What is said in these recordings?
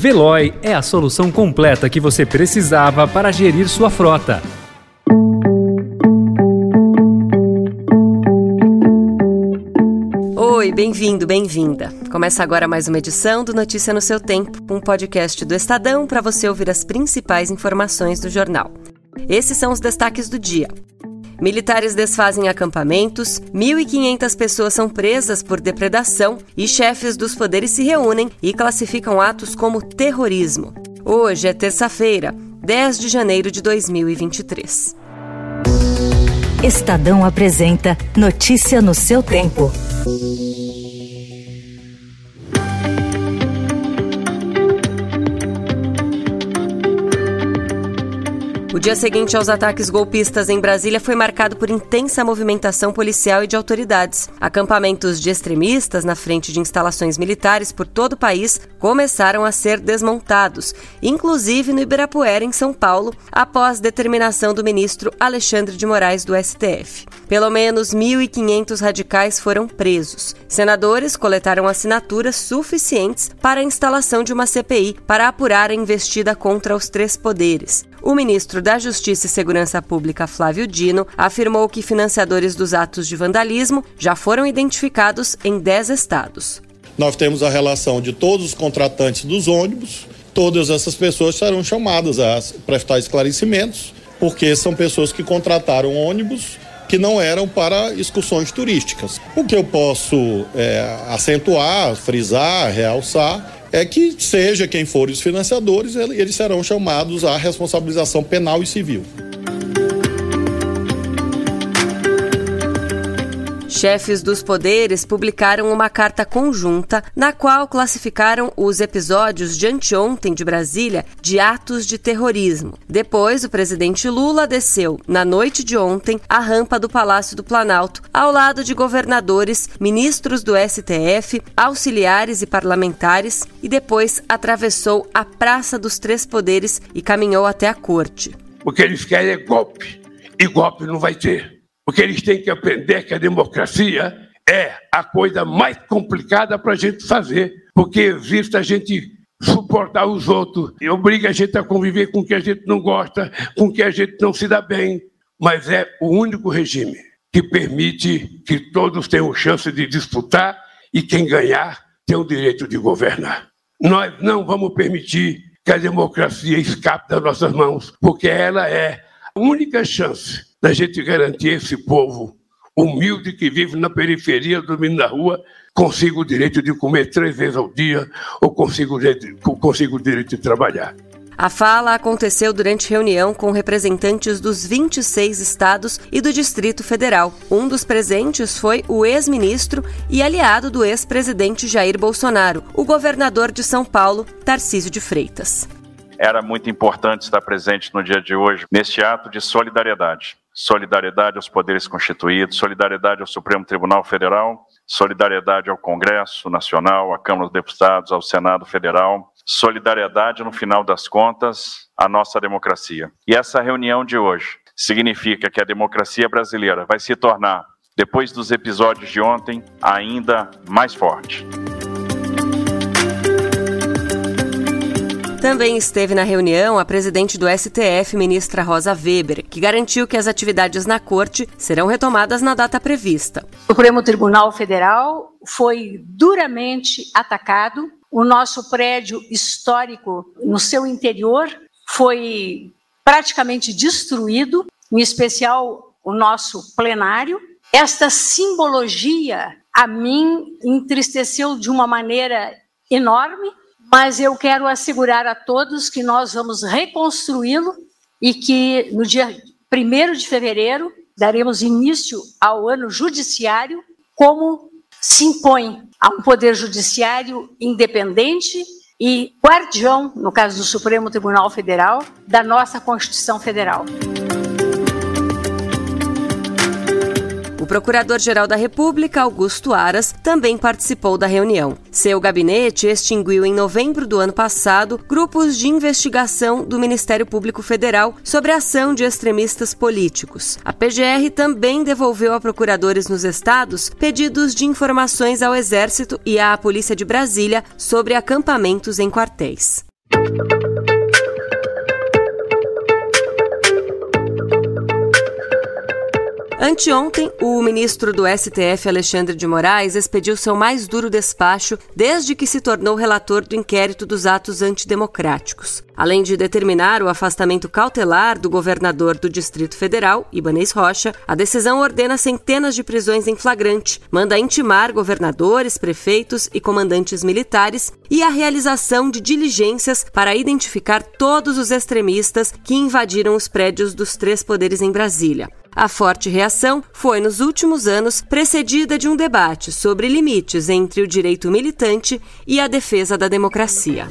Veloy é a solução completa que você precisava para gerir sua frota. Oi, bem-vindo, bem-vinda. Começa agora mais uma edição do Notícia no seu Tempo, um podcast do Estadão para você ouvir as principais informações do jornal. Esses são os destaques do dia. Militares desfazem acampamentos, 1.500 pessoas são presas por depredação e chefes dos poderes se reúnem e classificam atos como terrorismo. Hoje é terça-feira, 10 de janeiro de 2023. Estadão apresenta Notícia no seu tempo. O dia seguinte aos ataques golpistas em Brasília foi marcado por intensa movimentação policial e de autoridades. Acampamentos de extremistas na frente de instalações militares por todo o país começaram a ser desmontados, inclusive no Ibirapuera, em São Paulo, após determinação do ministro Alexandre de Moraes do STF. Pelo menos 1.500 radicais foram presos. Senadores coletaram assinaturas suficientes para a instalação de uma CPI para apurar a investida contra os três poderes. O ministro da Justiça e Segurança Pública, Flávio Dino, afirmou que financiadores dos atos de vandalismo já foram identificados em 10 estados. Nós temos a relação de todos os contratantes dos ônibus, todas essas pessoas serão chamadas a prestar esclarecimentos, porque são pessoas que contrataram ônibus que não eram para excursões turísticas. O que eu posso é, acentuar, frisar, realçar é que, seja quem for os financiadores, eles serão chamados à responsabilização penal e civil. Chefes dos poderes publicaram uma carta conjunta na qual classificaram os episódios de anteontem de Brasília de atos de terrorismo. Depois, o presidente Lula desceu, na noite de ontem, a rampa do Palácio do Planalto, ao lado de governadores, ministros do STF, auxiliares e parlamentares, e depois atravessou a Praça dos Três Poderes e caminhou até a corte. O que eles querem é golpe, e golpe não vai ter. Porque eles têm que aprender que a democracia é a coisa mais complicada para a gente fazer, porque existe a gente suportar os outros e obriga a gente a conviver com o que a gente não gosta, com o que a gente não se dá bem. Mas é o único regime que permite que todos tenham chance de disputar e quem ganhar tem o direito de governar. Nós não vamos permitir que a democracia escape das nossas mãos, porque ela é única chance da gente garantir esse povo humilde que vive na periferia, dormindo na rua, consiga o direito de comer três vezes ao dia ou consiga o direito, consiga o direito de trabalhar. A fala aconteceu durante reunião com representantes dos 26 estados e do Distrito Federal. Um dos presentes foi o ex-ministro e aliado do ex-presidente Jair Bolsonaro, o governador de São Paulo, Tarcísio de Freitas. Era muito importante estar presente no dia de hoje neste ato de solidariedade solidariedade aos poderes constituídos, solidariedade ao Supremo Tribunal Federal, solidariedade ao Congresso Nacional, à Câmara dos Deputados, ao Senado Federal, solidariedade, no final das contas, à nossa democracia. E essa reunião de hoje significa que a democracia brasileira vai se tornar, depois dos episódios de ontem, ainda mais forte. Também esteve na reunião a presidente do STF, ministra Rosa Weber, que garantiu que as atividades na corte serão retomadas na data prevista. O Supremo Tribunal Federal foi duramente atacado. O nosso prédio histórico no seu interior foi praticamente destruído, em especial o nosso plenário. Esta simbologia a mim entristeceu de uma maneira enorme mas eu quero assegurar a todos que nós vamos reconstruí-lo e que no dia 1 de fevereiro daremos início ao ano judiciário como se impõe a um poder judiciário independente e guardião, no caso do Supremo Tribunal Federal, da nossa Constituição Federal. Procurador-Geral da República, Augusto Aras, também participou da reunião. Seu gabinete extinguiu em novembro do ano passado grupos de investigação do Ministério Público Federal sobre a ação de extremistas políticos. A PGR também devolveu a procuradores nos estados pedidos de informações ao Exército e à Polícia de Brasília sobre acampamentos em quartéis. Anteontem, o ministro do STF, Alexandre de Moraes, expediu seu mais duro despacho desde que se tornou relator do inquérito dos atos antidemocráticos. Além de determinar o afastamento cautelar do governador do Distrito Federal, Ibanez Rocha, a decisão ordena centenas de prisões em flagrante, manda intimar governadores, prefeitos e comandantes militares e a realização de diligências para identificar todos os extremistas que invadiram os prédios dos três poderes em Brasília. A forte reação foi, nos últimos anos, precedida de um debate sobre limites entre o direito militante e a defesa da democracia.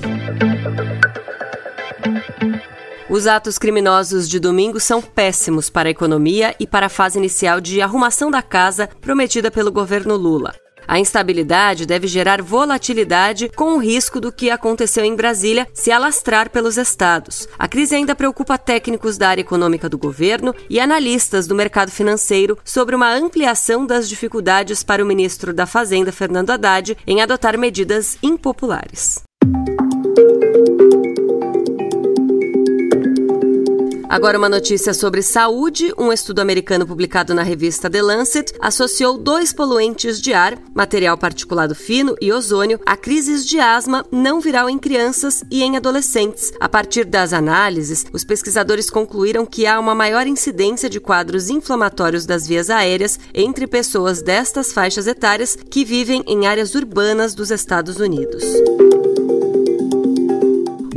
Os atos criminosos de domingo são péssimos para a economia e para a fase inicial de arrumação da casa prometida pelo governo Lula. A instabilidade deve gerar volatilidade com o risco do que aconteceu em Brasília se alastrar pelos estados. A crise ainda preocupa técnicos da área econômica do governo e analistas do mercado financeiro sobre uma ampliação das dificuldades para o ministro da Fazenda, Fernando Haddad, em adotar medidas impopulares. Agora, uma notícia sobre saúde. Um estudo americano publicado na revista The Lancet associou dois poluentes de ar, material particulado fino e ozônio, a crises de asma não viral em crianças e em adolescentes. A partir das análises, os pesquisadores concluíram que há uma maior incidência de quadros inflamatórios das vias aéreas entre pessoas destas faixas etárias que vivem em áreas urbanas dos Estados Unidos.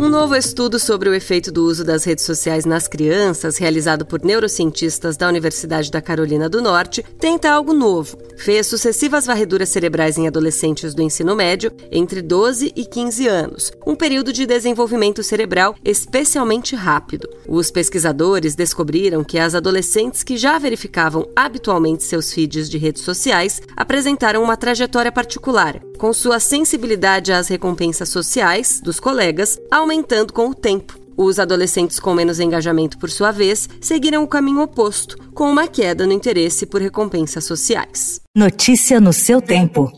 Um novo estudo sobre o efeito do uso das redes sociais nas crianças, realizado por neurocientistas da Universidade da Carolina do Norte, tenta algo novo. Fez sucessivas varreduras cerebrais em adolescentes do ensino médio entre 12 e 15 anos, um período de desenvolvimento cerebral especialmente rápido. Os pesquisadores descobriram que as adolescentes que já verificavam habitualmente seus feeds de redes sociais apresentaram uma trajetória particular, com sua sensibilidade às recompensas sociais dos colegas aumentando com o tempo. Os adolescentes com menos engajamento, por sua vez, seguiram o caminho oposto, com uma queda no interesse por recompensas sociais. Notícia no seu tempo.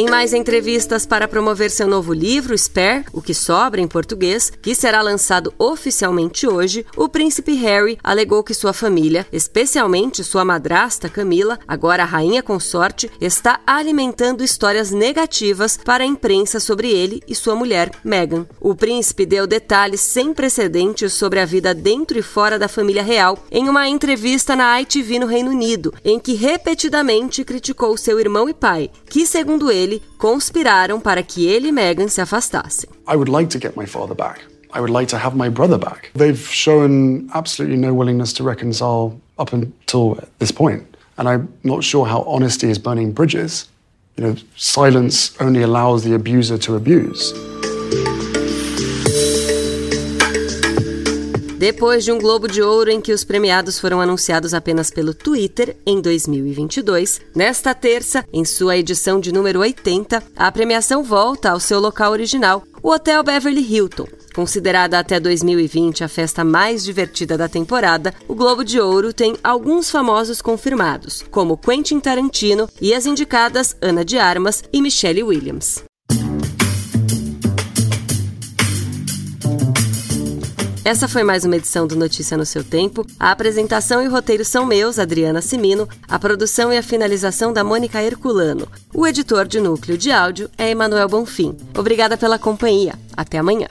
Em mais entrevistas para promover seu novo livro, Spare, O que Sobra em português, que será lançado oficialmente hoje, o príncipe Harry alegou que sua família, especialmente sua madrasta Camila, agora rainha consorte, está alimentando histórias negativas para a imprensa sobre ele e sua mulher, Meghan. O príncipe deu detalhes sem precedentes sobre a vida dentro e fora da família real em uma entrevista na ITV no Reino Unido, em que repetidamente criticou seu irmão e pai, que, segundo ele, dele conspiraram para que ele e Meghan se afastassem. I would like to get my father back. I would like to have my brother back. They've shown absolutely no willingness to reconcile up until this point. And I'm not sure how honesty is burning bridges. You know, silence only allows the abuser to abuse. Depois de um Globo de Ouro em que os premiados foram anunciados apenas pelo Twitter em 2022, nesta terça, em sua edição de número 80, a premiação volta ao seu local original, o Hotel Beverly Hilton. Considerada até 2020 a festa mais divertida da temporada, o Globo de Ouro tem alguns famosos confirmados, como Quentin Tarantino e as indicadas Ana de Armas e Michelle Williams. Essa foi mais uma edição do Notícia no seu tempo. A apresentação e o roteiro são meus, Adriana Simino, a produção e a finalização da Mônica Herculano. O editor de núcleo de áudio é Emanuel Bonfim. Obrigada pela companhia. Até amanhã.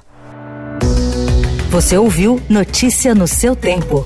Você ouviu Notícia no seu tempo.